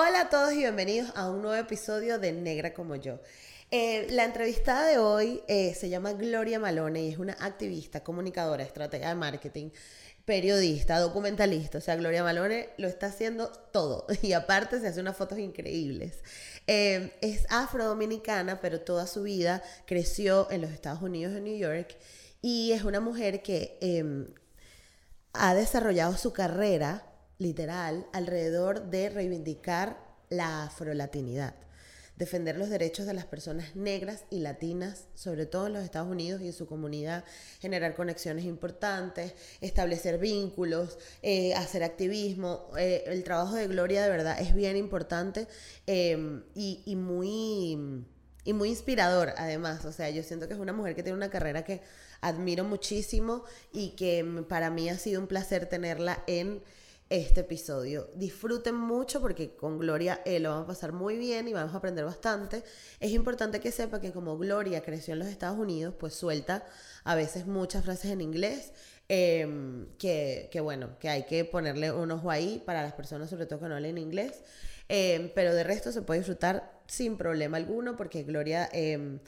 Hola a todos y bienvenidos a un nuevo episodio de Negra como yo. Eh, la entrevistada de hoy eh, se llama Gloria Malone y es una activista, comunicadora, estratega de marketing, periodista, documentalista. O sea, Gloria Malone lo está haciendo todo y aparte se hace unas fotos increíbles. Eh, es afrodominicana, pero toda su vida creció en los Estados Unidos, en New York, y es una mujer que em, ha desarrollado su carrera literal alrededor de reivindicar la afrolatinidad, defender los derechos de las personas negras y latinas, sobre todo en los Estados Unidos y en su comunidad, generar conexiones importantes, establecer vínculos, eh, hacer activismo. Eh, el trabajo de Gloria de verdad es bien importante em, y, muy, y muy inspirador además. O sea, yo siento que es una mujer que tiene una carrera que admiro muchísimo y que para mí ha sido un placer tenerla en este episodio. Disfruten mucho porque con Gloria eh, lo vamos a pasar muy bien y vamos a aprender bastante. Es importante que sepa que como Gloria creció en los Estados Unidos, pues suelta a veces muchas frases en inglés. Em, que, bueno, que hay que ponerle un ojo ahí para las personas sobre todo que no hablen inglés. Em, pero de resto se puede disfrutar sin problema alguno porque Gloria em,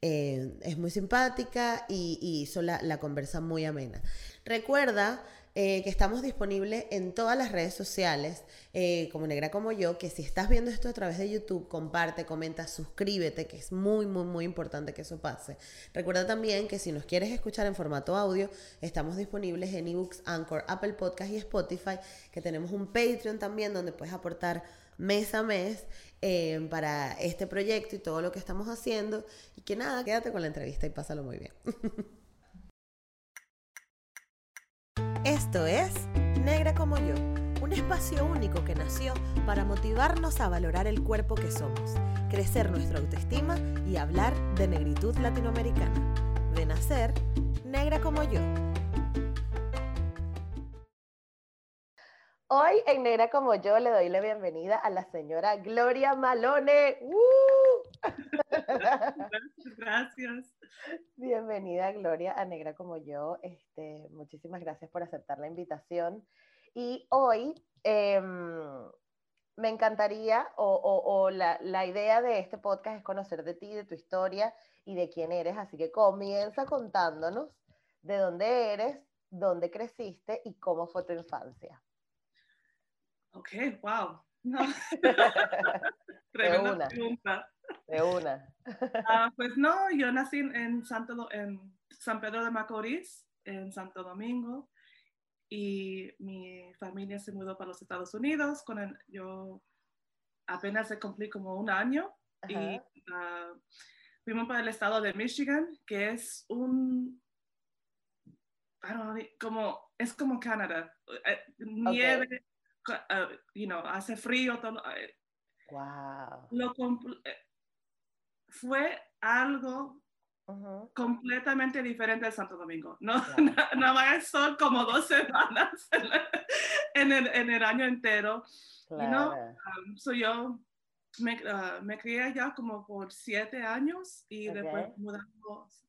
eh, es muy simpática y, y hizo la, la conversa muy amena. Recuerda eh, que estamos disponibles en todas las redes sociales, eh, como Negra como yo, que si estás viendo esto a través de YouTube, comparte, comenta, suscríbete, que es muy, muy, muy importante que eso pase. Recuerda también que si nos quieres escuchar en formato audio, estamos disponibles en eBooks, Anchor, Apple Podcast y Spotify, que tenemos un Patreon también donde puedes aportar mes a mes eh, para este proyecto y todo lo que estamos haciendo. Y que nada, quédate con la entrevista y pásalo muy bien. Esto es Negra como yo, un espacio único que nació para motivarnos a valorar el cuerpo que somos, crecer nuestra autoestima y hablar de negritud latinoamericana. De nacer, negra como yo. Hoy en Negra como yo le doy la bienvenida a la señora Gloria Malone. Gracias. Bienvenida, Gloria, a Negra como yo. Este, muchísimas gracias por aceptar la invitación. Y hoy em, me encantaría, o, la, la, idea de este podcast es conocer de ti, de tu historia y de quién eres. Así que comienza contándonos de dónde eres, dónde creciste y cómo fue tu infancia. Ok, wow. Tremenda pregunta. De una. Ah, pues no, yo nací en, Santo, en San Pedro de Macorís, en Santo Domingo, y mi familia se mudó para los Estados Unidos. Con yo apenas cumplí como un año y ah, fuimos para el estado de Michigan, que es un, como, es como Canadá, eh, nieve, ah, you know, hace frío, todo, Wow. Lo, fue algo completamente diferente de Santo Domingo. No, no, más son como dos semanas en el, en el año entero. Claro. Um, yo me, uh, me, crié allá como por siete años y después mudamos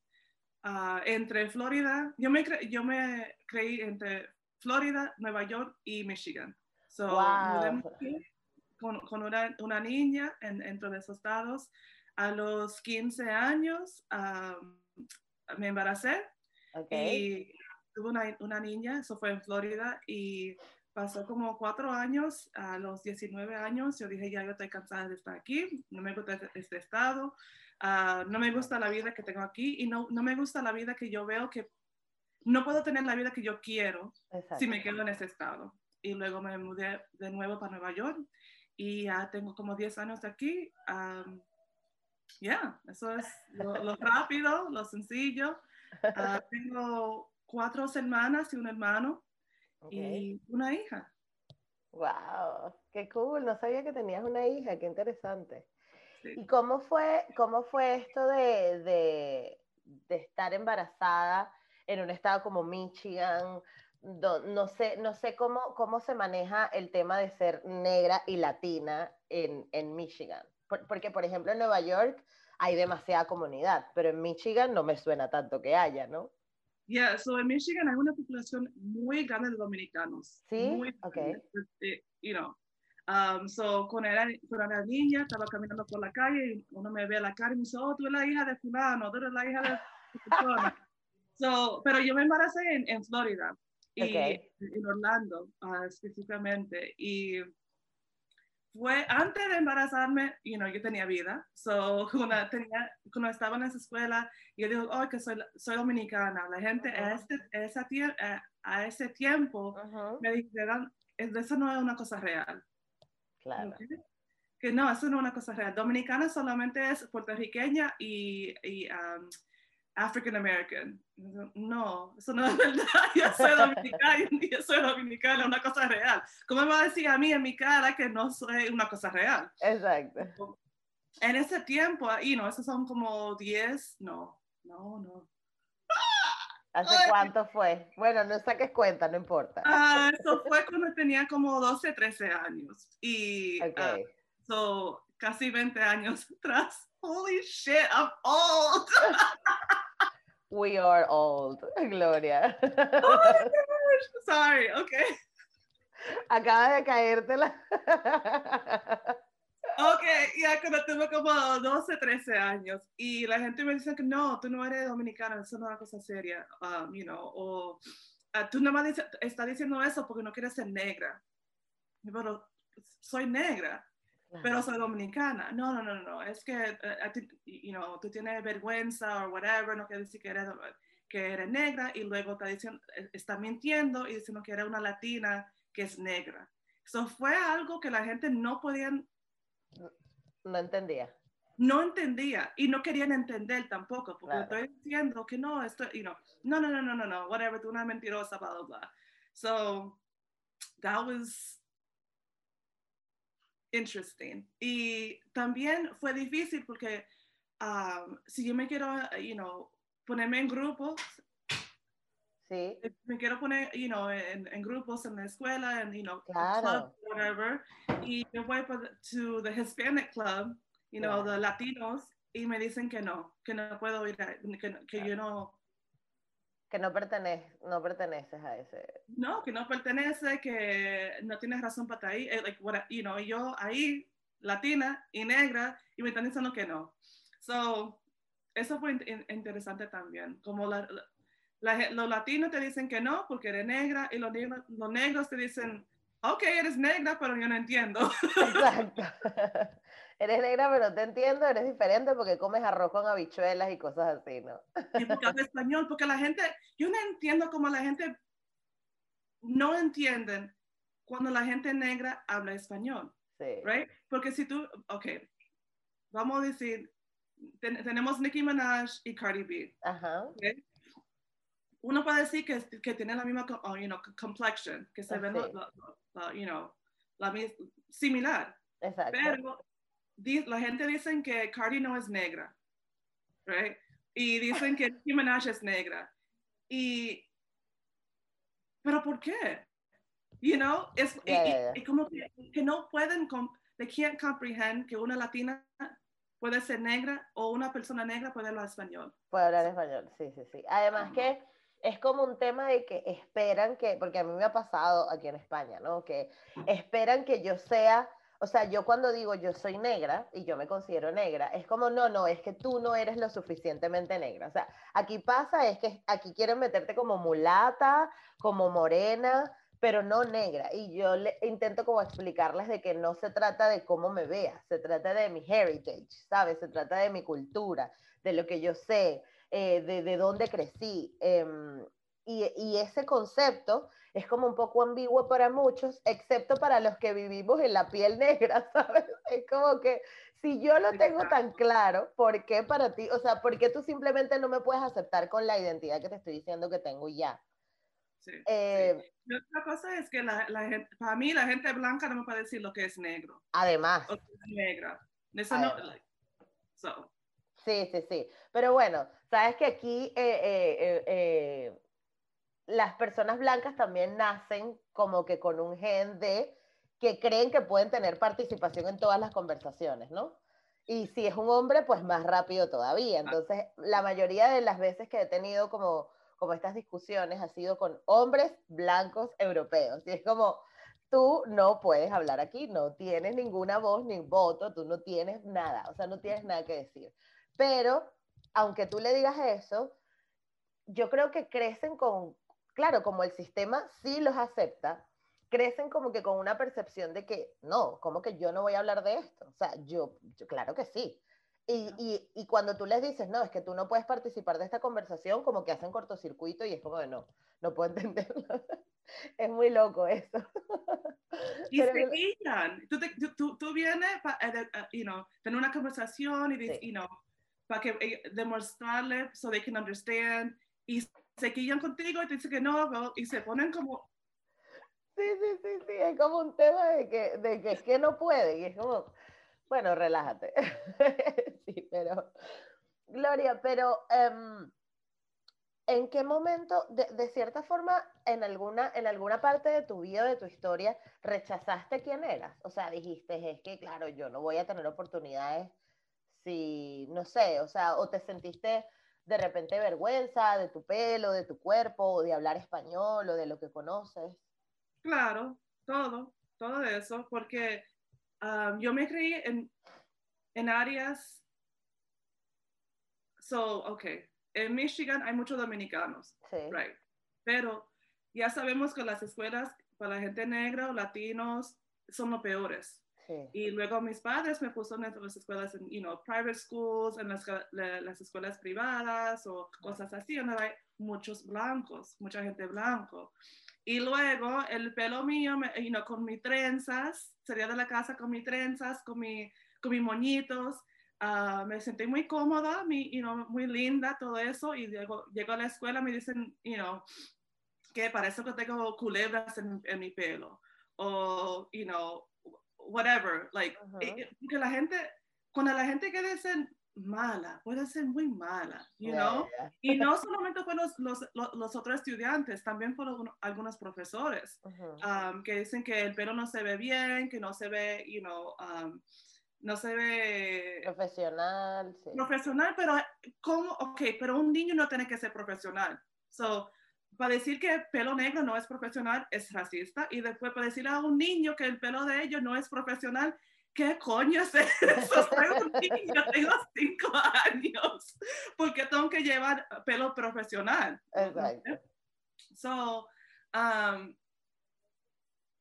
uh, entre Florida. Yo me, yo me creí entre Florida, Nueva York y Michigan. So, con, con una, una, niña en, dentro de esos estados a los 15 años me embaracé y tuve una, una, niña, eso fue en Florida, y pasó como cuatro años, a los 19 años, yo dije, ya yo estoy cansada de estar aquí, no me gusta este, este estado, ah, no me gusta la vida que tengo aquí y no, no me gusta la vida que yo veo que no puedo tener la vida que yo quiero si me quedo en ese estado. Y luego me mudé de nuevo para Nueva York y ya tengo como 10 años aquí ya, eso es lo, rápido, lo sencillo. Ah, tengo cuatro hermanas y un hermano y una hija. Wow, qué cool, no sabía que tenías una hija, qué interesante. ¿Y cómo fue, cómo fue esto de, de, de, estar embarazada en un estado como Michigan? No sé, no sé cómo, cómo se maneja el tema de ser negra y latina en, en Michigan porque, por ejemplo, en Nueva York hay demasiada comunidad, pero en Michigan no me suena tanto que haya, ¿no? Yeah, so en Michigan hay una población muy grande de dominicanos. Sí, muy ok. Eh, you know, Um, so, cuando era, cuando era niña, estaba caminando por la calle y uno me ve a la cara y me dice, oh, tú eres la hija de fulano, tú eres la hija de so, pero yo me embaracé en, en Florida y en Orlando uh, específicamente. Y fue antes de embarazarme, you know, yo tenía vida. So, cuando, tenía, cuando estaba en esa escuela, yo digo, oh, que soy, soy dominicana. La gente a, este, esa, a, a, ese tiempo me dijeron, eso no es una cosa real. Que no, eso no es una cosa real. Dominicana solamente es puertorriqueña y, y um, African American. No, eso no es verdad. Yo soy dominicana, yo soy dominicana, una cosa real. ¿Cómo me va a decir a mí en mi cara que no soy una cosa real? Exacto. En ese tiempo, y no, esos son como 10, no, no, no. ¿Hace cuánto fue? Bueno, no saques cuenta, no importa. Ah, eso fue cuando tenía como 12, 13 años. Y ah, so, casi 20 años atrás. Holy shit, I'm old. We are old, Gloria. Oh my gosh. Sorry, okay. Acaba de caértela. Ok, ya cuando tuve como 12, 13 años y la gente me dice que no, tú no eres dominicana, eso no es una cosa seria, um, you know, o uh, tú no más estás diciendo eso porque no quieres ser negra. Pero soy negra, pero soy dominicana. No, no, no, no, es que uh, you know, tú tienes vergüenza o whatever, no quiere decir que eres, que eres negra y luego está, diciendo, eh, está mintiendo y diciendo que eres una latina que es negra. Eso fue algo que la gente no podían no entendía. No entendía y no querían entender tampoco, porque estoy diciendo que no, esto, you know, no, no, no, no, no, no, whatever, tú una mentirosa, bla, bla, bla. So, that was interesting. Y también fue difícil porque um, si yo me quiero, you know, ponerme en grupos, Sí. Me quiero poner, you know, en, en grupos en la escuela, en, you know, club, whatever. Y yo voy to the Hispanic Club, you know, the Latinos, y me dicen que no, que no puedo ir, que, que yo no... Que no, pertenece, no perteneces a ese... No, que no pertenece, que no tienes razón para estar ahí. Eh, like, what, you know, yo ahí, latina y negra, y me están diciendo que no. So, eso fue interesante también. Como la, los latinos te dicen que no porque eres negra y los, negros, los negros te dicen, ok, eres negra, pero yo no entiendo. Exacto. eres negra, pero te entiendo, eres diferente porque comes arroz con habichuelas y cosas así, ¿no? y porque hablo español, porque la gente, yo no entiendo cómo la gente no entienden cuando la gente negra habla español. Sí. Right? Porque si tú, ok, vamos a decir, tenemos Nicki Minaj y Cardi B. Ajá uno puede decir que, que tiene la misma oh, you know, complexion, que se ven, you know, la similar. Exacto. Pero la gente dice que Cardi no es negra, right? Y dicen que Nicki Minaj es negra. Y, pero ¿por qué? You know, es como que, que, no pueden, they can't comprehend que una latina puede ser negra o una persona negra puede hablar español. Puede hablar español, sí, sí, sí. Además que es como un tema de que esperan que, porque a mí me ha pasado aquí en España, ¿no? Que esperan que yo sea, o sea, yo cuando digo yo soy negra y yo me considero negra, es como, no, no, es que tú no eres lo suficientemente negra. O sea, aquí pasa es que aquí quieren meterte como mulata, como morena, pero no negra. Y yo le, intento como explicarles de que no se trata de cómo me veas, se trata de mi heritage, ¿sabes? Se trata de mi cultura, de lo que yo sé, eh, de, de, dónde crecí. Em, y, y, ese concepto es como un poco ambiguo para muchos, excepto para los que vivimos en la piel negra, ¿sabes? Es como que si yo lo tengo tan claro, ¿por qué para ti? O sea, ¿por qué tú simplemente no me puedes aceptar con la identidad que te estoy diciendo que tengo ya? Sí, eh, otra cosa es que la, la gente, para mí la gente blanca no me puede decir lo que es negro. Además. O que es negra. Eso no, so. Sí, sí, sí. Pero bueno, sabes que aquí eh, eh, eh, las personas blancas también nacen como que con un gen de que creen que pueden tener participación en todas las conversaciones, ¿no? Y si es un hombre, pues más rápido todavía. Entonces, la mayoría de las veces que he tenido como, como estas discusiones ha sido con hombres blancos europeos. Y es como, tú no puedes hablar aquí, no tienes ninguna voz ni voto, tú no tienes nada, o sea, no tienes nada que decir. Pero, aunque tú le digas eso, yo creo que crecen con, claro, como el sistema sí los acepta, crecen como que con una percepción de que, no, como que yo no voy a hablar de esto. O sea, yo, claro que sí. Y, y, y, cuando tú les dices, no, es que tú no puedes participar de esta conversación, como que hacen cortocircuito y es como de no, no puedo entenderlo. es muy loco eso. y se guían. Tú, tú, tú, vienes para uh, you know, tener una conversación y, sí. you know, para que, eh, demostrarle so they can understand y se guían contigo y te dicen que no, y se ponen como Sí, sí, sí, sí, es como un tema de que, de que es que no puede, y es como, bueno, relájate. sí, pero, Gloria, pero um, ¿en qué momento, de, de, cierta forma, en alguna, en alguna parte de tu vida, de tu historia, rechazaste quién eras? O sea, dijiste, es que, claro, yo no voy a tener oportunidades si, no sé, o sea, o te sentiste de repente vergüenza de tu pelo, de tu cuerpo, o de hablar español, o de lo que conoces. Claro, todo, todo eso, porque um, yo me creí en, en áreas, so, ok, en Michigan hay muchos dominicanos, sí. right, pero ya sabemos que las escuelas para la gente negra o latinos son los peores. Sí. Y luego mis padres me pusieron en las escuelas, en, you know, private schools, en las, las escuelas privadas o cosas así, donde hay muchos blancos, mucha gente blanco. Y luego el pelo mío, me, you know, con mis trenzas, salía de la casa con mis trenzas, con, mi, con mis moñitos. Uh, me sentí muy cómoda, mi, you know, muy linda, todo eso. Y llego, llego a la escuela, me dicen, you know, que parece que tengo culebras en, en mi pelo. O, you know, whatever. Like, uh -huh. porque la gente, cuando la gente que dicen, mala, puede ser muy mala, you yeah, know? Yeah. Y no solamente por los, los, los, otros estudiantes, también por algunos profesores uh -huh. um, que dicen que el pelo no se ve bien, que no se ve, you know, um, no se ve profesional. Sí. Profesional, pero ¿cómo? Ok, pero un niño no tiene que ser profesional. So, para decir que el pelo negro no es profesional es racista y después para decirle a un niño que el pelo de ellos no es profesional ¿qué coño es eso? Soy un niño, tengo cinco años, porque tengo que llevar pelo profesional. Exacto. So, um,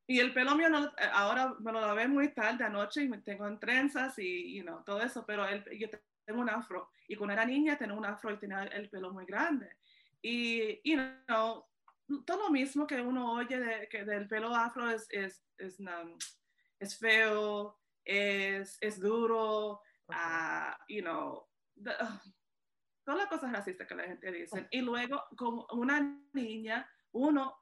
y el pelo mío no, ahora me lo lavé muy tarde anoche y me tengo en trenzas y you know, todo eso, pero el, yo tengo un afro. Y cuando era niña tenía un afro y tenía el pelo muy grande. Y, you know, todo lo mismo que uno oye de, que del pelo afro es, es, es, um, es feo, es, es duro, uh, you know, the, uh, todas las cosas racistas que la gente dice. Y luego, como una niña, uno,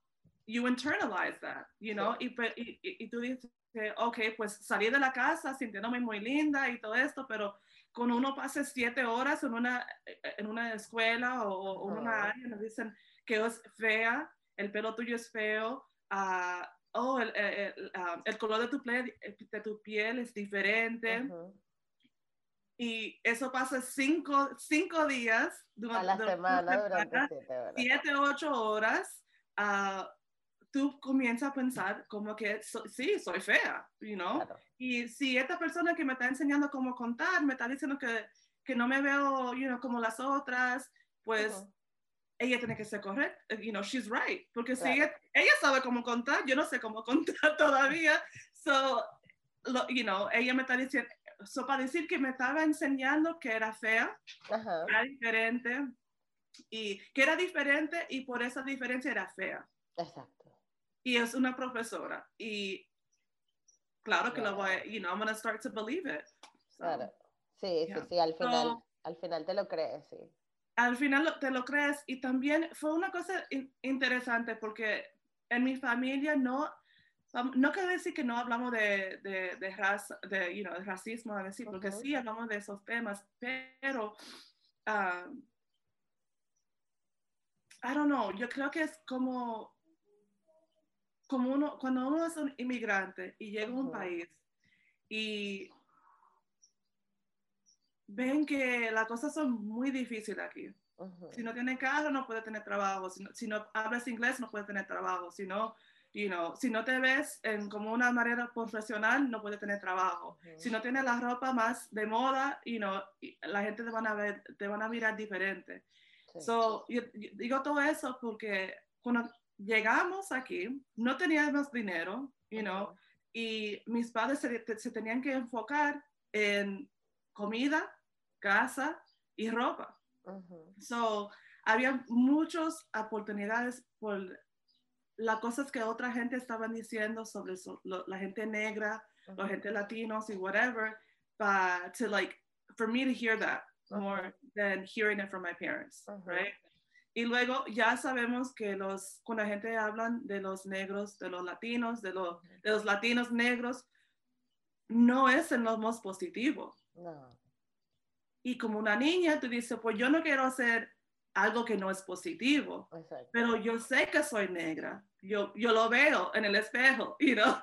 you internalize that, you know, sí. y, y, y, tú dices, ok, pues salí de la casa sintiéndome muy linda y todo esto, pero cuando uno pasa siete horas en una, en una escuela o, una área, nos dicen que es fea, el pelo tuyo es feo, uh, oh, el, el, el, um, el color de tu, piel, de tu, piel, es diferente. Uh -huh. Y eso pasa cinco, cinco días durante, a la semana, durante siete horas. Siete, ocho horas. Tú comienzas a pensar como que so, sí, soy fea, you know? Claro. Y si esta persona que me está enseñando cómo contar me está diciendo que, que no me veo, you know, como las otras, pues uh -huh ella tiene que ser correcta, you know, she's right, porque claro. si ella, ella, sabe cómo contar, yo no sé cómo contar todavía, so, lo, you know, ella me está diciendo, so para decir que me estaba enseñando que era fea, uh -huh. era diferente, y que era diferente y por esa diferencia era fea. Exacto. Y es una profesora, y claro que lo voy, you know, I'm going to start to believe it. So, claro. Sí, yeah. sí, sí, al final, so, al final te lo crees, sí al final te lo crees y también fue una cosa interesante porque en mi familia no, no quiero decir que no hablamos de, de, de, raza, de, you know, racismo, a decir, porque sí hablamos de esos temas, pero um, I don't know, yo creo que es como, como uno, cuando uno es un inmigrante y llega a un país y ven que las cosas son muy difíciles aquí. Uh -huh. Si no tiene carro, no puede tener trabajo. Si no, si no, hablas inglés, no puede tener trabajo. Si no, you know, si no te ves en como una manera profesional, no puedes tener trabajo. Si no tienes la ropa más de moda, you know, la gente te van a ver, te van a mirar diferente. So, yo, digo todo eso porque cuando llegamos aquí, no teníamos dinero, you know, y mis padres se, se, tenían que enfocar en comida, casa y ropa. So, había muchas oportunidades por las cosas que otra gente estaban diciendo sobre la gente negra, la gente latinos y whatever, but to like, for me to hear that more than hearing it from my parents, right? Y luego ya sabemos que los, cuando la gente hablan de los negros, de los latinos, de los, de los latinos negros, no es en lo más positivo. No. Y como una niña, tú dices, pues yo no quiero hacer algo que no es positivo. Pero yo sé que soy negra. Yo, yo lo veo en el espejo, you know?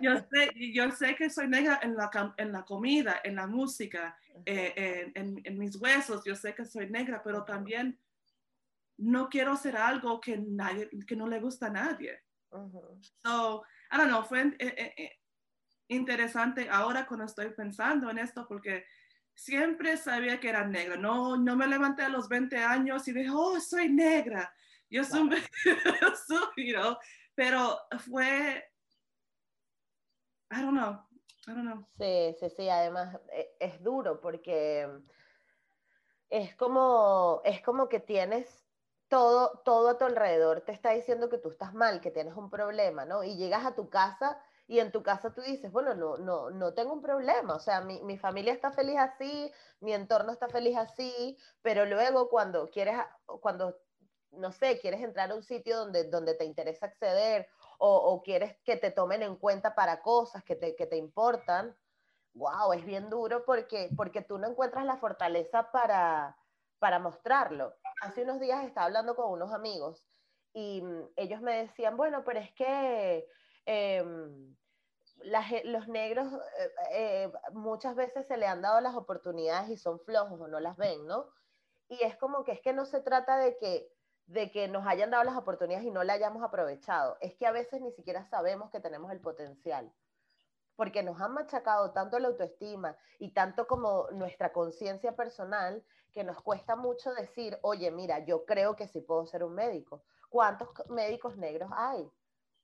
yo, sé, yo sé que soy negra en la, en la comida, en la música, eh, en, en, mis huesos. Yo sé que soy negra, pero también no quiero hacer algo que, nadie, que no le gusta a nadie. So, I don't know, fue eh, eh, interesante ahora cuando estoy pensando en esto porque siempre sabía que era negra. No, no me levanté a los 20 años y dije, oh, soy negra. Yo soy, you know, pero fue, I don't know, I don't know. Sí, sí, sí, además e, es, duro porque es como, es como que tienes todo, todo a tu alrededor te está diciendo que tú estás mal, que tienes un problema, ¿no? Y llegas a tu casa y en tu casa tú dices, bueno, no, no, no tengo un problema, o sea, mi, mi, familia está feliz así, mi entorno está feliz así, pero luego cuando quieres, cuando, no sé, quieres entrar a un sitio donde, donde te interesa acceder o, o quieres que te tomen en cuenta para cosas que te, que te importan, wow, es bien duro porque, porque tú no encuentras la fortaleza para, para mostrarlo. Hace unos días estaba hablando con unos amigos y mm, ellos me decían, bueno, pero es que... Em, los negros eh, eh, muchas veces se le han dado las oportunidades y son flojos o no las ven, ¿no? Y es como que es que no se trata de que, de que nos hayan dado las oportunidades y no la hayamos aprovechado, es que a veces ni siquiera sabemos que tenemos el potencial, porque nos han machacado tanto la autoestima y tanto como nuestra conciencia personal que nos cuesta mucho decir, oye, mira, yo creo que sí puedo ser un médico. ¿Cuántos médicos negros hay?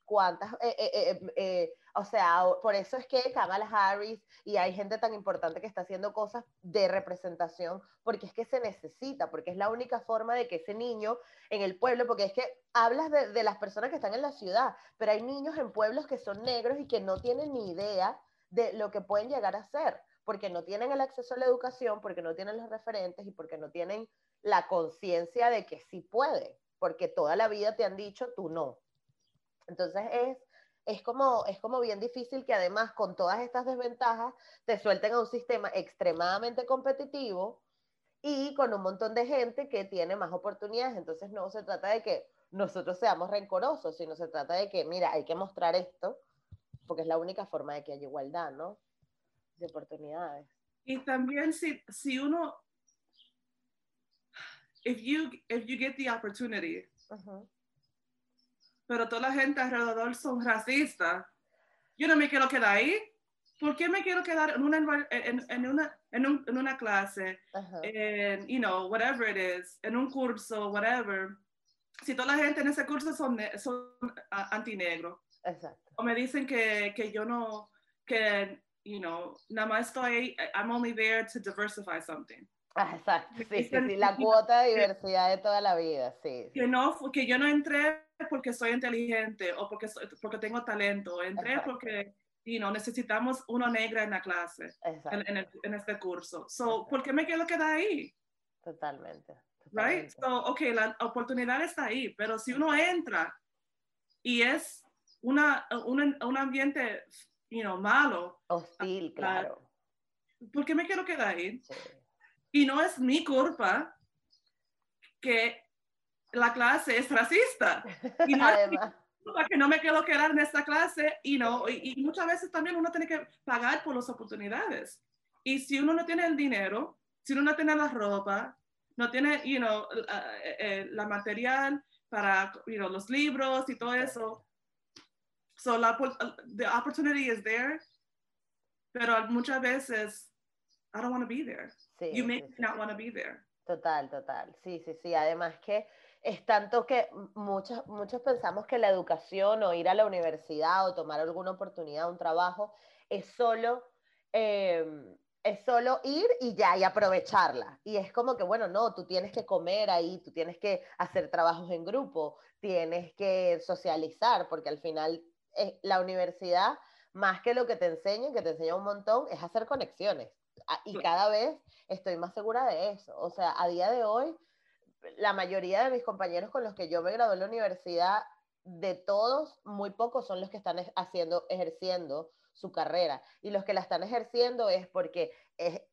cuántas, eh, eh, eh, o sea, por eso es que Kamala Harris y hay gente tan importante que está haciendo cosas de representación, porque es que se necesita, porque es la única forma de que ese niño en el pueblo, porque es que hablas de, de las personas que están en la ciudad, pero hay niños en pueblos que son negros y que no tienen ni idea de lo que pueden llegar a ser, porque no tienen el acceso a la educación, porque no tienen los referentes y porque no tienen la conciencia de que sí puede, porque toda la vida te han dicho tú no. Entonces es, es, como, es como bien difícil que además con todas estas desventajas te suelten a un sistema extremadamente competitivo y con un montón de gente que tiene más oportunidades. Entonces no se trata de que nosotros seamos rencorosos, sino se trata de que, mira, hay que mostrar esto, porque es la única forma de que haya igualdad, ¿no? De oportunidades. Y también si, si uno, if you, if you get the opportunity, pero toda la gente alrededor son racistas. Yo no me quiero quedar ahí. ¿Por qué me quiero quedar en una, en, en una, en, un, en una clase, en, you know, whatever it is, en un curso, whatever? Si toda la gente en ese curso son, son antinegro. Exacto. O me dicen que, que yo no, que, you know, nada más estoy, I'm only there to diversify something. Ah, exacto, sí, sí, sí, la cuota de diversidad de toda la vida, sí. Que, no, que yo no entré porque soy inteligente o porque, porque tengo talento, entré porque you know, necesitamos una negra en la clase, en, en, en, este curso. So, ¿Por qué me quiero quedar ahí? Totalmente. Right? So, ok, la oportunidad está ahí, pero si uno entra y es una, un ambiente you know, malo, hostil, claro. ¿Por qué me quiero quedar ahí? Y no es mi culpa que la clase es racista. Y no es mi culpa que no me quiero quedar en esta clase y, no, y, muchas veces también uno tiene que pagar por las oportunidades. Y si uno no tiene el dinero, si uno no tiene la ropa, no tiene you know, la, eh, eh, material para you know, los libros y todo eso, so la, the opportunity is there, pero muchas veces, I don't want to be there. Sí, you may sí, not want to be there. Total, total. Sí, sí, sí. Además que es tanto que muchos, muchos pensamos que la educación o ir a la universidad o tomar alguna oportunidad, un trabajo, es solo, em, es solo ir y ya, y aprovecharla. Y es como que, bueno, no, tú tienes que comer ahí, tú tienes que hacer trabajos en grupo, tienes que socializar, porque al final eh, la universidad, más que lo que te enseña, que te enseña un montón, es hacer conexiones. Y cada vez estoy más segura de eso. O sea, a día de hoy, la mayoría de mis compañeros con los que yo me gradué en la universidad, de todos, muy pocos son los que están haciendo, ejerciendo su carrera. Y los que la están ejerciendo es porque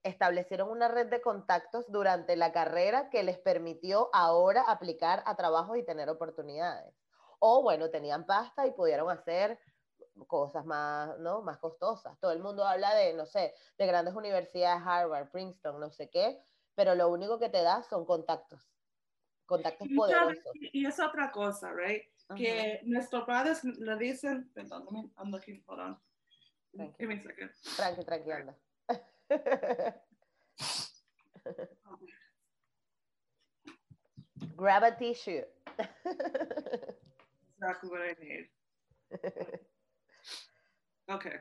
establecieron una red de contactos durante la carrera que les permitió ahora aplicar a trabajos y tener oportunidades. O bueno, tenían pasta y pudieron hacer cosas más, ¿no? más costosas. Todo el mundo habla de, no sé, de grandes universidades, Harvard, Princeton, no sé qué, pero lo único que te da son contactos contactos y poderosos. Y es otra cosa, right? Que nuestros padres le dicen, perdón, I'm looking, hold on. Give me a second. Tranqui, tranqui, anda. Grab a tissue. exactly what I need. Okay.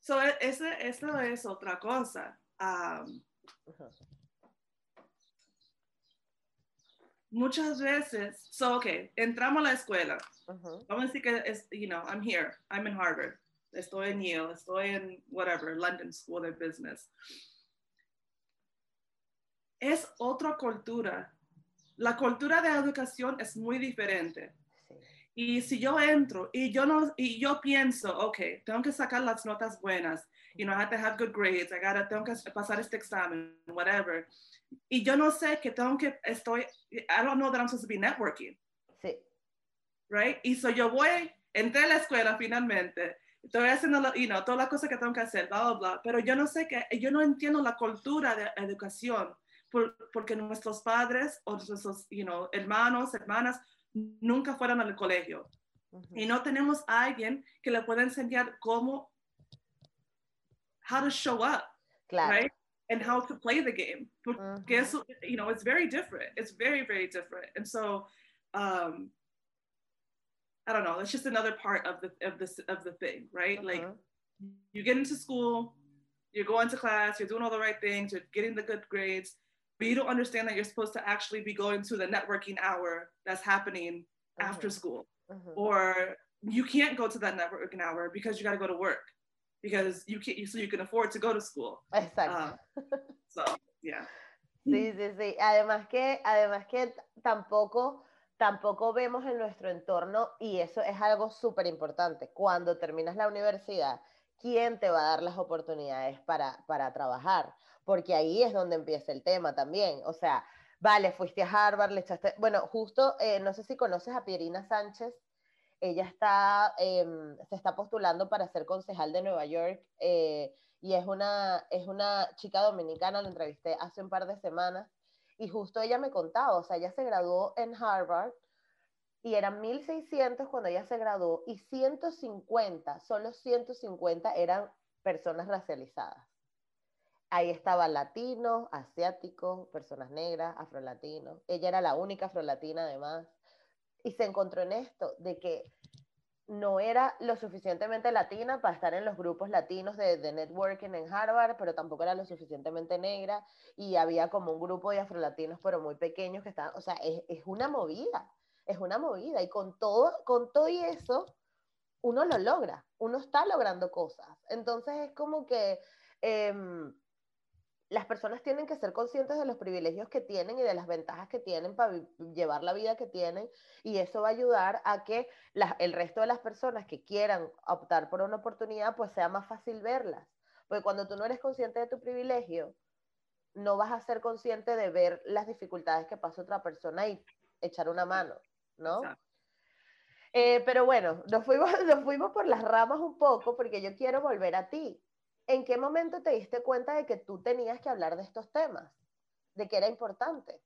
So, e, eso, eso es otra cosa. Um, muchas veces, so okay, entramos a la escuela. Uh -huh. Vamos a decir que es, you know, I'm here, I'm in Harvard, estoy en Yale, estoy en whatever, London School of Business. Es otra cultura. La cultura de educación es muy diferente. Y si yo entro y yo no y yo pienso, ok, tengo que sacar las notas buenas, you know, I have to have good grades, I gotta, tengo que pasar este examen, whatever y yo no sé que tengo que, estoy, I don't know that I'm supposed to be networking. Sí. Right? Y so yo voy, entré a la escuela finalmente, estoy haciendo, you know, todas las cosas que tengo que hacer, bla, bla, bla, pero yo no sé que, yo no entiendo la cultura de educación, por, porque nuestros padres o nuestros, you know, hermanos, hermanas, nunca fueron al colegio. Y no tenemos a alguien que le pueda enseñar cómo, how to show up. Claro. Right? and how to play the game. Porque mm-hmm. you know, it's very different. It's very, very different. And so, um, I don't know. It's just another part of the of this of the thing, right? Like, mm-hmm. you get into school, you're going to class, you're doing all the right things, you're getting the good grades, but you don't understand that you're supposed to actually be going to the networking hour that's happening mm-hmm. after school, or you can't go to that networking hour because you got to go to work because you can't so you can afford to go to school. Exacto. Uh, so, yeah. Sí, sí, sí. Además que, además que tampoco, tampoco vemos en nuestro entorno, y eso es algo súper importante, cuando terminas la universidad, ¿quién te va a dar las oportunidades para, para trabajar? Porque ahí es donde empieza el tema también. O sea, vale, fuiste a Harvard, le echaste, bueno, justo, eh, no sé si conoces a Pierina Sánchez, ella está, em, se está postulando para ser concejal de Nueva York eh, y es una, es una chica dominicana, la entrevisté hace un par de semanas y justo ella me contaba, o sea, ella se graduó en Harvard y eran 1.600 cuando ella se graduó y 150, solo 150 eran personas racializadas. Ahí estaban latinos, asiáticos, personas negras, afrolatinos. Ella era la única afrolatina además y se encontró en esto, de que no era lo suficientemente latina para estar en los grupos latinos de, de, networking en Harvard, pero tampoco era lo suficientemente negra y había como un grupo de afrolatinos, pero muy pequeños que estaban, o sea, es, una movida, es una movida y con todo, con todo y eso, uno lo logra, uno está logrando cosas. Entonces es como que... Eh, las personas tienen que ser conscientes de los privilegios que tienen y de las ventajas que tienen para llevar la vida que tienen y eso va a ayudar a que el resto de las personas que quieran optar por una oportunidad pues sea más fácil verlas. Porque cuando tú no eres consciente de tu privilegio, no vas a ser consciente de ver las dificultades que pasa otra persona y echar una mano, ¿no? Eh, pero bueno, nos fuimos, nos fuimos por las ramas un poco porque yo quiero volver a ti. ¿En qué momento te diste cuenta de que tú tenías que hablar de estos temas? De que era importante.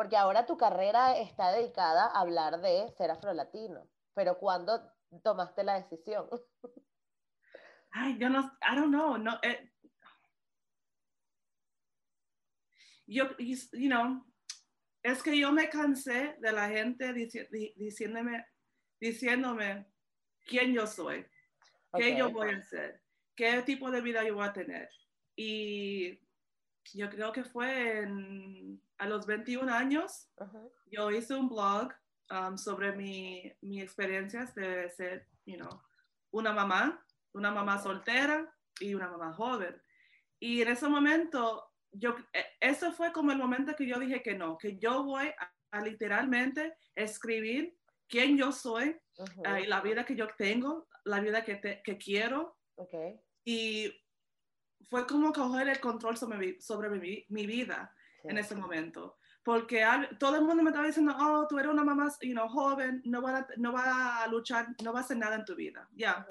porque ahora tu carrera está dedicada a hablar de ser afrolatino, pero ¿cuándo tomaste la decisión? Ay, yo no, I don't know, no, eh, yo, you know, es que yo me cansé de la gente diciéndome, diciéndome quién yo soy, qué yo voy a hacer, qué tipo de vida yo voy a tener. Y yo creo que fue a los 21 años, yo hice un blog um, sobre mi, mi experiencias de ser, you know, una mamá, una mamá soltera y una mamá joven. Y en ese momento yo, e, eso fue como el momento que yo dije que no, que yo voy a, literalmente escribir quién yo soy y la vida que yo tengo, la vida que, que quiero. Y fue como coger el control sobre mi, sobre mi, mi vida en ese momento. Porque todo el mundo me estaba diciendo, oh, tú eres una mamá you know, joven, no va, a, no va a luchar, no va a hacer nada en tu vida. Ya,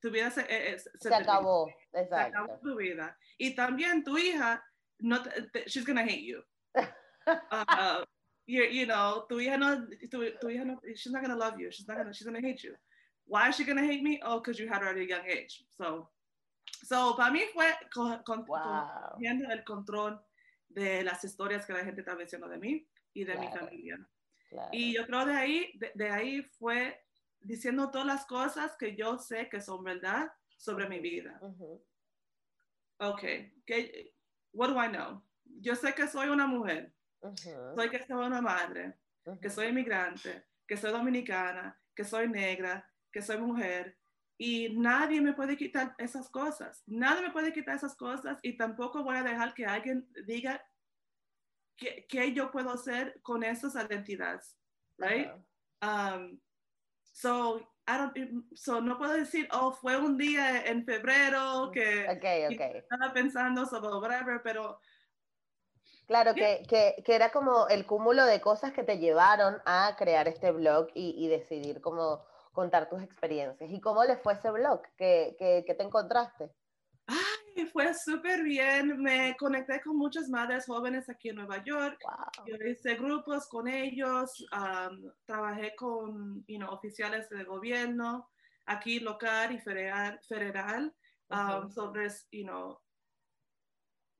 tu vida se, eh, eh, se, acabó. Exacto. Se acabó tu vida. Y también tu hija not she's gonna hate you. uh, you you know, tu hija no, tu, tu hija no, she's not gonna love you. She's not gonna, she's gonna hate you. Why is she gonna hate me? Oh, because you had her at a young age. So, so para mí fue con, con, wow. el control de las historias que la gente estaba diciendo de mí y de mi familia. Claro. Y yo creo de ahí, de, de, ahí fue diciendo todas las cosas que yo sé que son verdad sobre mi vida. Uh -huh. Ok, que what do I know? Yo sé que soy una mujer, soy que soy una madre, que soy inmigrante, que soy dominicana, que soy negra, que soy mujer. Y nadie me puede quitar esas cosas. Nadie me puede quitar esas cosas y tampoco voy a dejar que alguien diga qué, yo puedo hacer con esas identidades. Right? Um, so, I don't, so no puedo decir, oh, fue un día en febrero que estaba pensando sobre whatever, pero... Claro, que, que, que, era como el cúmulo de cosas que te llevaron a crear este blog y, y decidir cómo contar tus experiencias. ¿Y cómo le fue ese blog? ¿Qué, qué, qué te encontraste? Ay, fue súper bien. Me conecté con muchas madres jóvenes aquí en Nueva York. Yo hice grupos con ellos. trabajé con oficiales de gobierno aquí local y federal, federal sobre you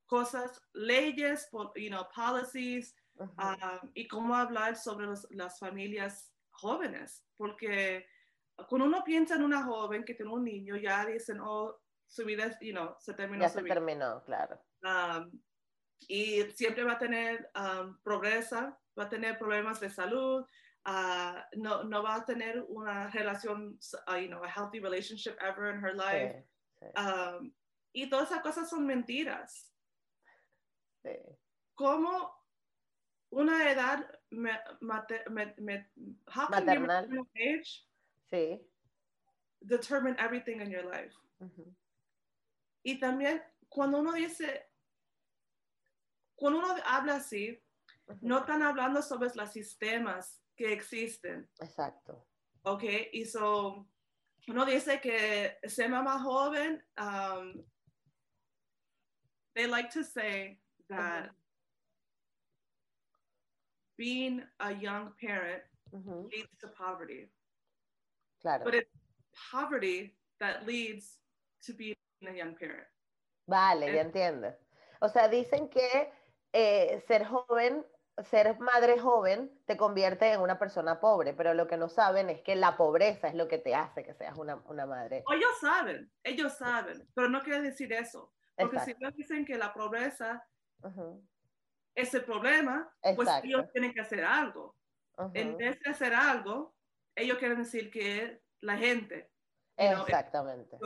cosas, leyes, you know, policies y cómo hablar sobre las familias jóvenes. Porque cuando uno piensa en una joven que tiene un niño, ya dicen, oh, su vida, you know, se terminó. Ya se terminó, claro. Um, y siempre va a tener um, progresa, va a tener problemas de salud, uh, no, no va a tener una relación, uh, you know, a healthy relationship ever in her life. Um, y todas esas cosas son mentiras. Sí. ¿Cómo una edad me, mate, me, me, how maternal age sí. determine everything in your life? Y también cuando uno dice, cuando uno habla así, no están hablando sobre los sistemas que existen. Exacto. Ok, y so, uno dice que ser mamá joven, um, they like to say that being a young parent leads to poverty. Claro. But it's poverty that leads to being a young parent. Vale, ya entiendo. O sea, dicen que eh, ser joven, ser madre joven, te convierte en una persona pobre, pero lo que no saben es que la pobreza es lo que te hace que seas una, una madre. ellos saben, ellos saben, pero no quiere decir eso. Porque si ellos dicen que la pobreza es el problema, pues ellos tienen que hacer algo. En vez de hacer algo, ellos quieren decir que la gente. Exactamente.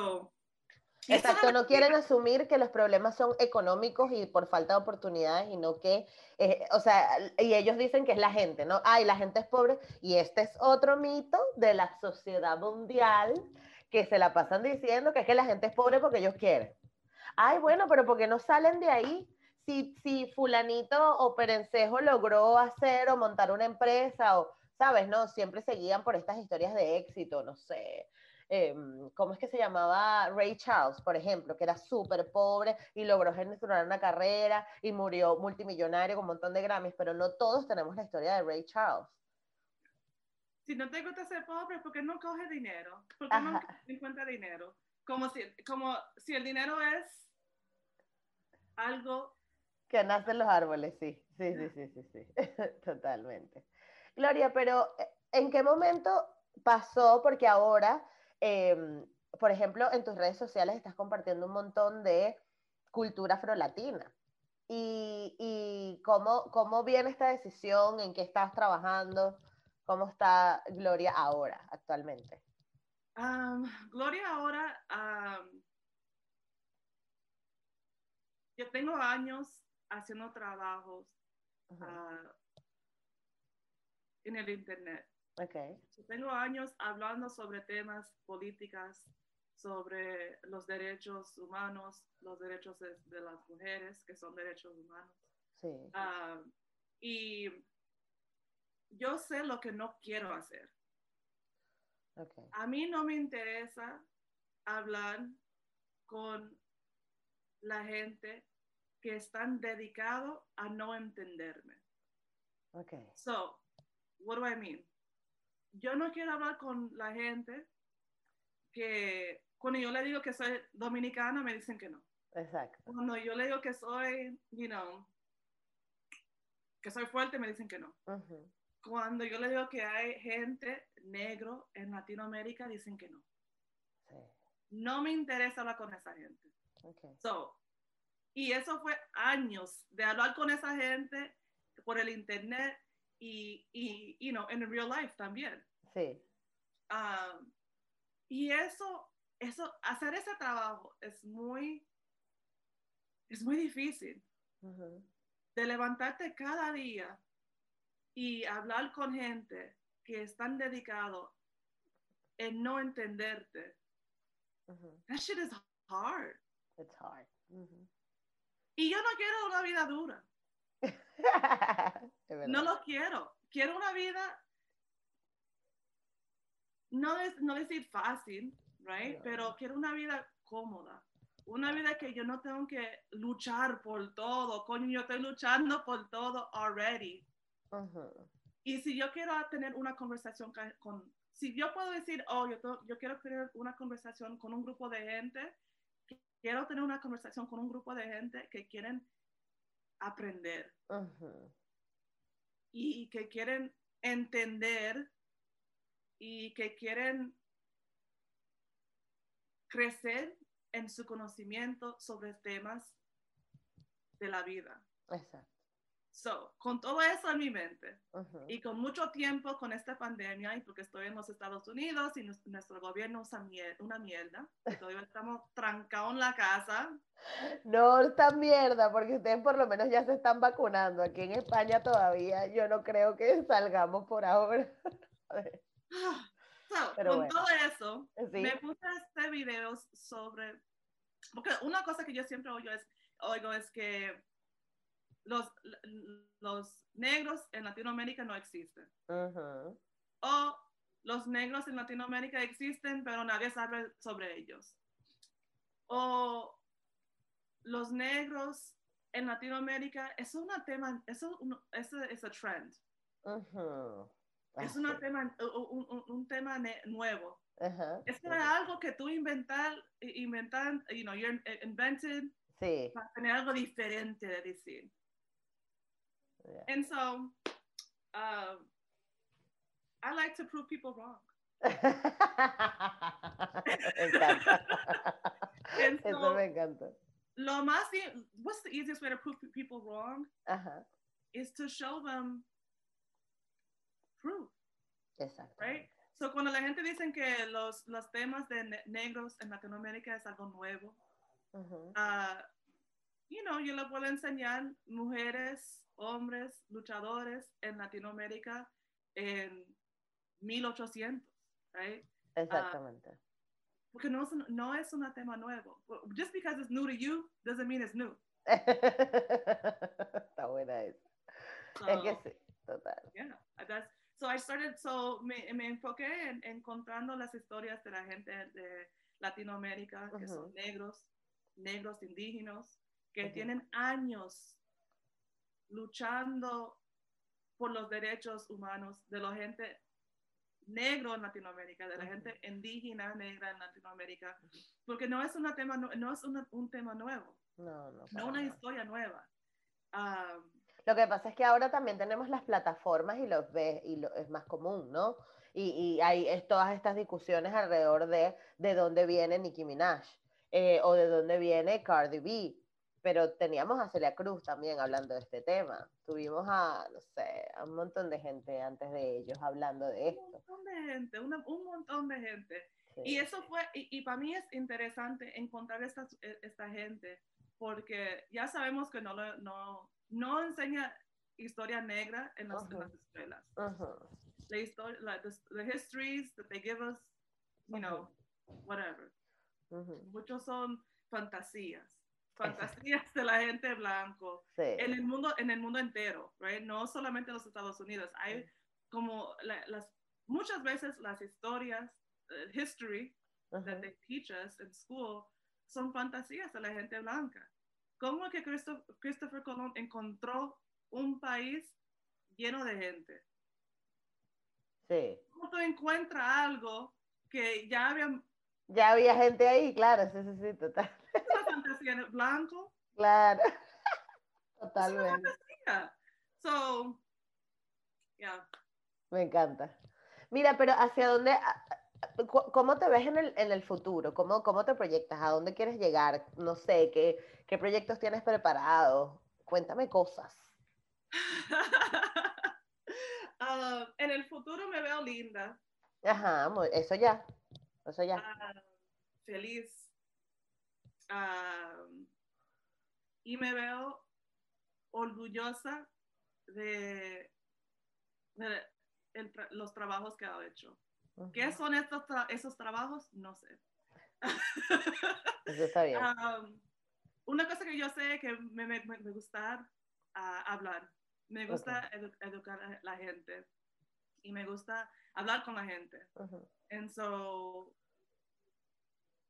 Exacto, no quieren asumir que los problemas son económicos y por falta de oportunidades y no que, eh, o sea, y ellos dicen que es la gente, ¿no? Ay, la gente es pobre y este es otro mito de la sociedad mundial que se la pasan diciendo que es que la gente es pobre porque ellos quieren. Ay, bueno, pero ¿por qué no salen de ahí? Si, si fulanito o perencejo logró hacer o montar una empresa o, ¿sabes? No, siempre seguían por estas historias de éxito, no sé em, ¿cómo es que se llamaba? Ray Charles, por ejemplo, que era súper pobre y logró generar una carrera y murió multimillonario con un montón de Grammys, pero no todos tenemos la historia de Ray Charles. Si no te gusta ser pobre, ¿por qué no coge dinero? ¿Por qué no encuentra dinero? Como si, como si el dinero es algo... Que nace en los árboles, sí, sí, sí, sí, sí, sí. totalmente. Gloria, pero eh, ¿en qué momento pasó? Porque ahora, em, por ejemplo, en tus redes sociales estás compartiendo un montón de cultura afrolatina. ¿Y, y cómo, cómo viene esta decisión? ¿En qué estás trabajando? ¿Cómo está Gloria ahora, actualmente? Gloria ahora, yo tengo años haciendo trabajos ah, en el Internet. Okay. tengo años hablando sobre temas políticas, sobre los derechos humanos, los derechos de, las mujeres, que son derechos humanos. Sí. Ah, y yo sé lo que no quiero hacer. Okay. A mí no me interesa hablar con la gente que están dedicados a no entenderme. Okay. So, what do I mean? Yo no quiero hablar con la gente que cuando yo le digo que soy dominicana me dicen que no. Exacto. Cuando yo le digo que soy, you know, que soy fuerte me dicen que no. Cuando yo le digo que hay gente negro en Latinoamérica dicen que no. Sí. No me interesa hablar con esa gente. Okay. So, y eso fue años de hablar con esa gente por el internet y, y you know, en real life también. Sí. Um, y eso, eso, hacer ese trabajo es muy, es muy difícil. De levantarte cada día y hablar con gente que están dedicados en no entenderte. That shit is hard. It's hard. Y yo no quiero una vida dura. no lo quiero. Quiero una vida, no, es, no decir fácil, right? Pero quiero una vida cómoda. Una vida que yo no tengo que luchar por todo. Coño, yo estoy luchando por todo already. Y si yo quiero tener una conversación con, si yo puedo decir, oh, yo, yo quiero tener una conversación con un grupo de gente quiero tener una conversación con un grupo de gente que quieren aprender y que quieren entender y que quieren crecer en su conocimiento sobre temas de la vida. Exacto. So, con todo eso en mi mente y con mucho tiempo con esta pandemia y porque estoy en los Estados Unidos y nuestro gobierno usa una mierda, todavía estamos trancados en la casa. No, está mierda, porque ustedes por lo menos ya se están vacunando. Aquí en España todavía yo no creo que salgamos por ahora. con todo eso, me puse a hacer videos sobre, porque una cosa que yo siempre oigo es, oigo es que los, los negros en Latinoamérica no existen. O los negros en Latinoamérica existen, pero nadie sabe sobre ellos. O los negros en Latinoamérica, es un tema, eso es un trend. Es una tema, un, un, tema nuevo. Es algo que tú inventar, inventar, you know, you're invented sí. para tener algo diferente de decir. Yeah. And so um, I like to prove people wrong. encanta. so, Eso me encanta. Lo más, what's the easiest way to prove people wrong? Uh-huh. Is to show them proof. Exacto. Right? So cuando la gente dice que los, los temas de ne negros en Latinoamérica es algo nuevo, uh -huh. uh, you know, yo le puedo enseñar mujeres hombres luchadores en Latinoamérica en 1800, right? Exactamente. Uh, porque no es, no es un tema nuevo. Just because it's new to you doesn't mean it's new. Está buena esa. So, es que sí, total. Yeah, that's, So I started, so me, me enfoqué en encontrando las historias de la gente de Latinoamérica, que son negros, negros indígenas, que tienen años luchando por los derechos humanos de la gente negro en Latinoamérica, de la gente indígena negra en Latinoamérica, porque no es, una tema, no, es un tema nuevo, no, no, no una historia nueva. lo que pasa es que ahora también tenemos las plataformas y los ves y lo, es más común, ¿no? Y, y hay es, todas estas discusiones alrededor de de dónde viene Nicki Minaj eh, o de dónde viene Cardi B pero teníamos a Celia Cruz también hablando de este tema. Tuvimos a, no sé, a un montón de gente antes de ellos hablando de esto. Un montón de gente, un montón de gente. Y eso fue, y, para mí es interesante encontrar esta, e, esta gente, porque ya sabemos que no, no, no enseña historia negra en, las escuelas. La historia, la, the, histories that they give us, you know, whatever. Muchos son fantasías fantasías de la gente blanco en el mundo en el mundo entero, right? No solamente en los Estados Unidos. Hay como las muchas veces las historias, uh, history that they teach us in school son fantasías de la gente blanca. ¿Cómo que Christopher Colón encontró un país lleno de gente? Sí. ¿Cómo tú encuentras algo que ya había ya había gente ahí, claro, sí, sí, sí, total. Blanco. Claro. Totalmente. So, yeah. Me encanta. Mira, pero ¿hacia dónde, cómo te ves en el, en el futuro? ¿Cómo, ¿Cómo te proyectas? ¿A dónde quieres llegar? No sé, ¿qué, qué proyectos tienes preparados? Cuéntame cosas. Ah, en el futuro me veo linda. Ajá, eso ya. Eso ya. Ah, feliz. Y me veo orgullosa de, los trabajos que ha hecho. ¿Qué son estos esos trabajos? No sé. Eso está bien. una cosa que yo sé que me, me, me gusta hablar. Me gusta educar a la gente y me gusta hablar con la gente. And so,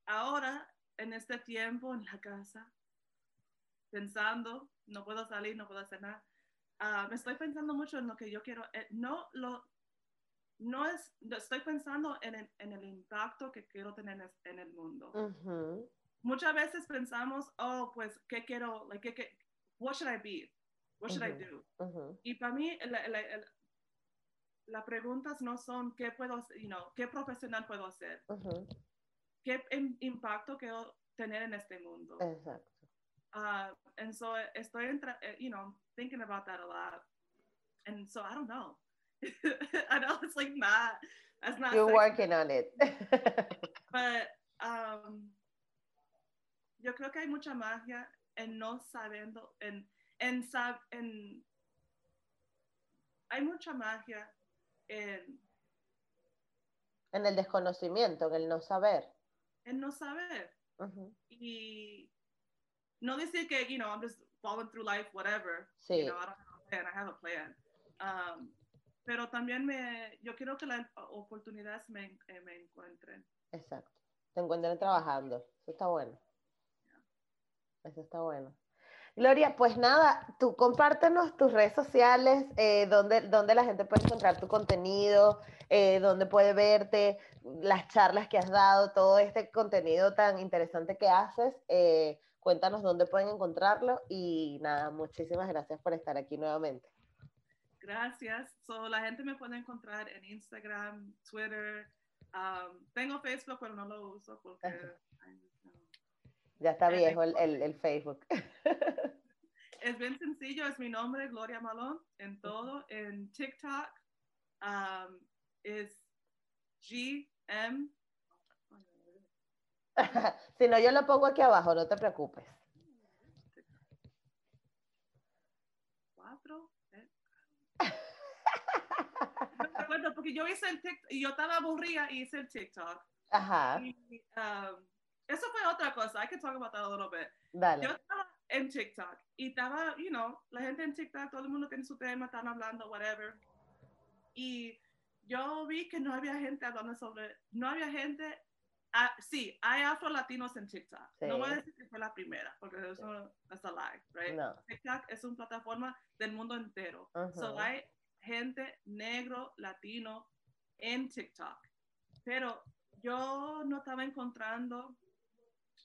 ahora, en este tiempo en la casa, pensando, no puedo salir, no puedo hacer nada, ah, me estoy pensando mucho en lo que yo quiero. Eh, no lo, no es, estoy pensando en el, en el impacto que quiero tener en el mundo. Muchas veces pensamos, oh, pues, ¿qué quiero? Like, ¿qué, what should I be? What should I do? Y para mí, las preguntas no son qué puedo, you know, qué profesional puedo hacer, qué impacto quiero tener en este mundo. Exacto. Uh, and so estoy, eh, you know, thinking about that a lot. And so I don't know. I know it's like not, that's not. You're working on it. but um, yo creo que hay mucha magia en no sabiendo, en, en, sab, en hay mucha magia en, en el desconocimiento, en el no saber. En no saber. Y no decir que, you know, I'm just falling through life, whatever. Sí. You know, I don't have a plan, I have a plan. Um, pero también me, yo quiero que las oportunidades me, eh, me encuentren. Exacto. Te encuentren trabajando. Eso está bueno. Eso está bueno. Gloria, pues nada, tú compártenos tus redes sociales, eh, donde, donde, la gente puede encontrar tu contenido, eh, donde puede verte, las charlas que has dado, todo este contenido tan interesante que haces. Eh, cuéntanos dónde pueden encontrarlo y nada, muchísimas gracias por estar aquí nuevamente. Gracias. So, la gente me puede encontrar en Instagram, Twitter. Um, tengo Facebook, pero no lo uso porque... Ya está viejo el, el, Facebook. Es bien sencillo, es mi nombre, Gloria Malón, en todo. En TikTok um, es GM. si no, yo lo pongo aquí abajo, no te preocupes. Cuatro. ¿eh? no me acuerdo, porque yo hice el TikTok, y yo estaba aburrida y hice el TikTok. Ajá. Um, eso fue otra cosa. I can talk about that a little bit. Dale. Yo estaba en TikTok y estaba, you know, la gente en TikTok, todo el mundo tiene su tema, están hablando, whatever. y yo vi que no había gente hablando sobre, no había gente, ah, sí, hay afro-latinos en TikTok. No voy a decir que fue la primera, porque eso es a lie, right? TikTok es una plataforma del mundo entero. So hay gente negro, latino en TikTok. Pero yo no estaba encontrando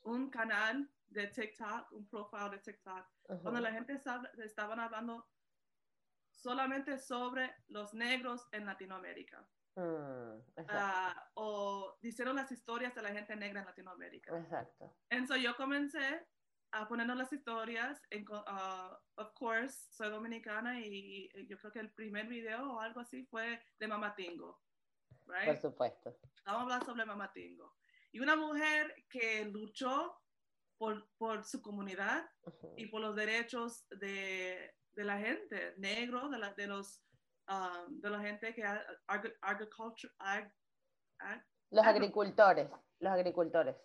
un canal de TikTok, un profile de TikTok, cuando la gente estaba, estaban hablando solamente sobre los negros en Latinoamérica. Mm, ah, o dijeron las historias de la gente negra en Latinoamérica. Exacto. Entonces yo comencé a ponernos las historias, en, uh, of course, soy dominicana y, yo creo que el primer video o algo así fue de Mamatingo. Right? Por supuesto. Vamos a hablar sobre Mamatingo. Y una mujer que luchó por, por su comunidad y por los derechos de, de la gente, negro, de, la, de los um, de la gente que agriculture, los agricultores, los agricultores.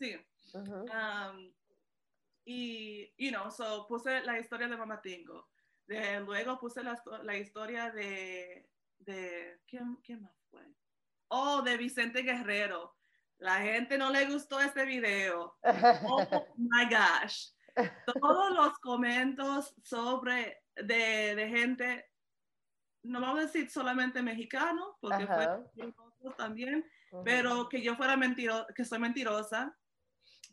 Sí. Um, y, you know, so puse la historia de Mamatingo. De, luego puse la, la historia de, de ¿quién, ¿quién, más fue? Oh, de Vicente Guerrero. La gente no le gustó este video. Oh my gosh todos los comentarios sobre de, de, gente, no vamos a decir solamente mexicano, porque fue también, pero que yo fuera mentirosa, que soy mentirosa,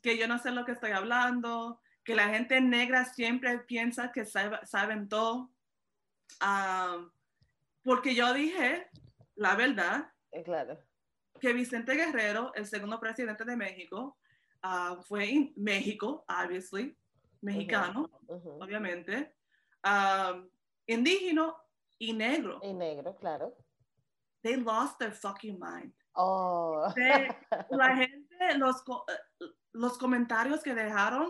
que yo no sé lo que estoy hablando, que la gente negra siempre piensa que saben todo. porque yo dije la verdad. Eh, claro. Que Vicente Guerrero, el segundo presidente de México, ah, fue en México, obviously, mexicano, obviamente, indígena y negro. Y negro, claro. They lost their fucking mind. Oh. la gente, los, eh, los comentarios que dejaron,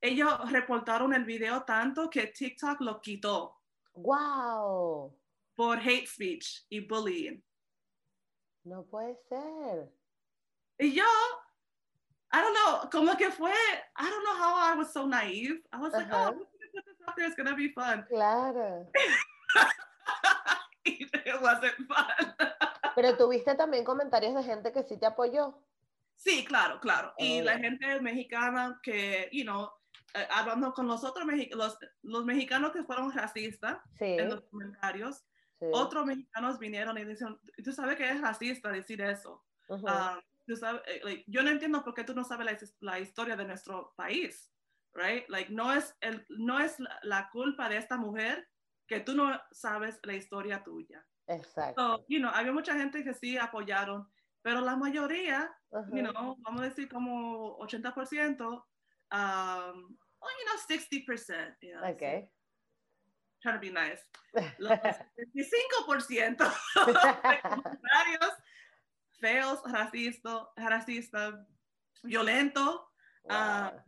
ellos reportaron el video tanto que TikTok lo quitó. Wow. Por hate speech y bullying. No puede ser. Y yo, I don't know, como que fue, I don't know how I was so naive. I was like, oh, put this out there, it's gonna be fun. Claro. it wasn't fun. Pero tuviste también comentarios de gente que sí te apoyó. Sí, claro, claro. Y la gente mexicana que, you know, eh, hablando con los otros los, los mexicanos que fueron racistas en los comentarios, otros mexicanos vinieron y dijeron, tú sabes que es racista decir eso. Eh, yo no entiendo por qué tú no sabes la, historia de nuestro país, right? Like, no es, el, no es la, culpa de esta mujer que tú no sabes la historia tuya. Exacto. you know, había mucha gente que sí apoyaron, pero la mayoría, you know, vamos a decir como 80%, um, oh, you know, 60%. You know, okay. Trying to be nice. Los 25% de comentarios feos, racista, racista violento. Ah,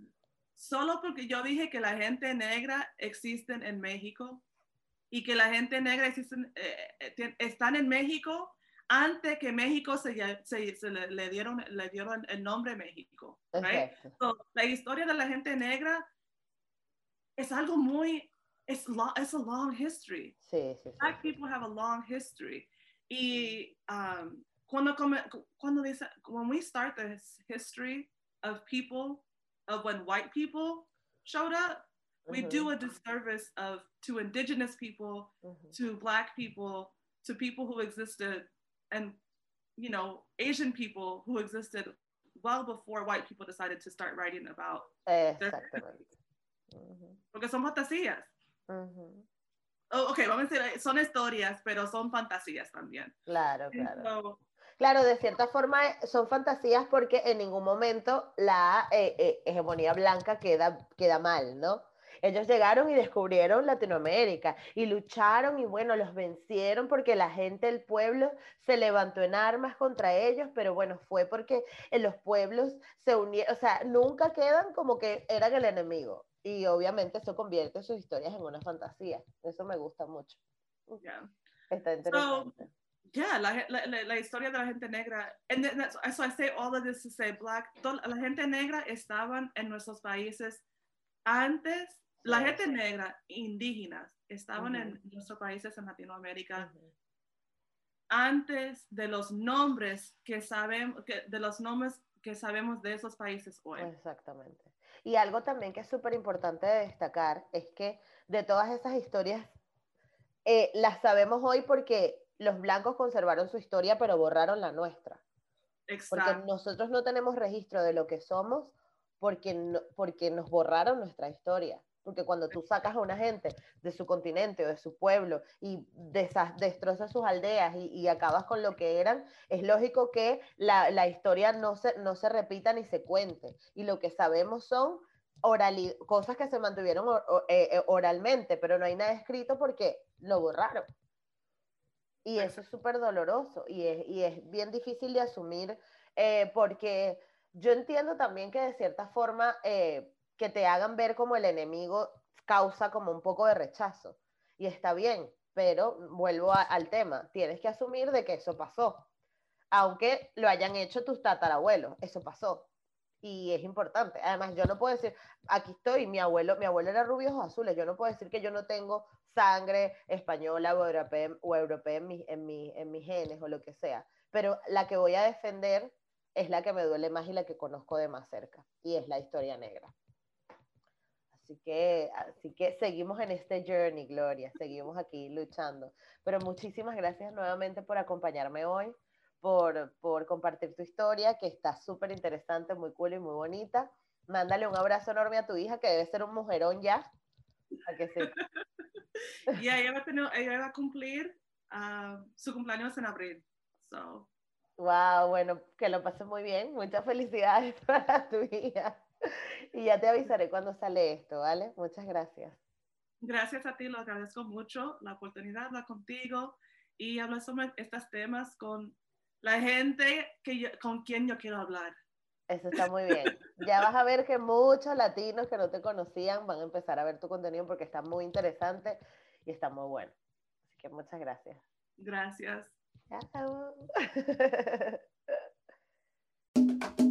solo porque yo dije que la gente negra existe en México y que la gente negra existen, eh, eh, están en México antes que México se, se, le, dieron, le dieron el nombre México. la historia de la gente negra es algo muy, es a long history. Sí, sí, Black people have a long history. Y um, cuando, cuando dice, when we start the history of people, of when white people showed up, we mm-hmm. do a disservice of to indigenous people, mm-hmm. to black people, to people who existed, and you know, Asian people who existed well before white people decided to start writing about Exactamente. Mm-hmm. Porque son fantasías. Oh, ok, vamos a decir, son historias, pero son fantasías también. Claro, claro. So, Claro, de cierta forma eh, son fantasías porque en ningún momento la eh, eh, hegemonía blanca queda, queda mal, ¿no? Ellos llegaron y descubrieron Latinoamérica y lucharon y bueno, los vencieron porque la gente, el pueblo se levantó en armas contra ellos, pero bueno, fue porque en los pueblos se unieron, o sea, nunca quedan como que eran el enemigo. Y obviamente eso convierte sus historias en una fantasía. Eso me gusta mucho. Está interesante yeah, la, la, la, historia de la gente negra, and so I say all of this to say black, la gente negra estaban en nuestros países antes, la gente negra, indígenas, estaban en nuestros países en Latinoamérica antes de los nombres que sabemos, que, de los nombres que sabemos de esos países hoy. Exactamente. Y algo también que es súper importante de destacar es que de todas esas historias eh, las sabemos hoy porque los blancos conservaron su historia pero borraron la nuestra. Exacto. Porque nosotros no tenemos registro de lo que somos porque, porque nos borraron nuestra historia. Porque cuando tú sacas a una gente de su continente o de su pueblo y destrozas sus aldeas y, acabas con lo que eran, es lógico que la, historia no se, no se repita ni se cuente. Y lo que sabemos son cosas que se mantuvieron eh, eh, oralmente, pero no hay nada escrito porque lo borraron. Y eso es súper doloroso y es, y es, bien difícil de asumir eh, porque yo entiendo también que de cierta forma que te hagan ver como el enemigo causa como un poco de rechazo. Y está bien, pero vuelvo al tema, tienes que asumir de que eso pasó. Aunque lo hayan hecho tus tatarabuelos, eso pasó. Y es importante. Además, yo no puedo decir, aquí estoy, mi abuelo, mi abuelo era rubio ojos azules, yo no puedo decir que yo no tengo sangre española o europea, o europea en, mi, en, mi, en mis genes o lo que sea. Pero la que voy a defender es la que me duele más y la que conozco de más cerca, y es la historia negra. Así que, así que seguimos en este journey, Gloria, seguimos aquí luchando. Pero muchísimas gracias nuevamente por acompañarme hoy, por, por compartir tu historia, que está súper interesante, muy cool y muy bonita. Mándale un abrazo enorme a tu hija, que debe ser un mujerón ya. A que y ella va, a tener, ella va a cumplir ah, su cumpleaños en abril. So. Wow, bueno, que lo pases muy bien. Muchas felicidades para tu hija. y ya te avisaré cuando sale esto, ¿vale? Muchas gracias. Gracias a ti, lo agradezco mucho, la oportunidad de hablar contigo y hablar sobre estos temas con la gente que con quien yo quiero hablar. Eso está muy bien. Ya vas a ver que muchos latinos que no te conocían van a empezar a ver tu contenido porque está muy interesante y está muy bueno. Así que muchas gracias. Gracias. Chao.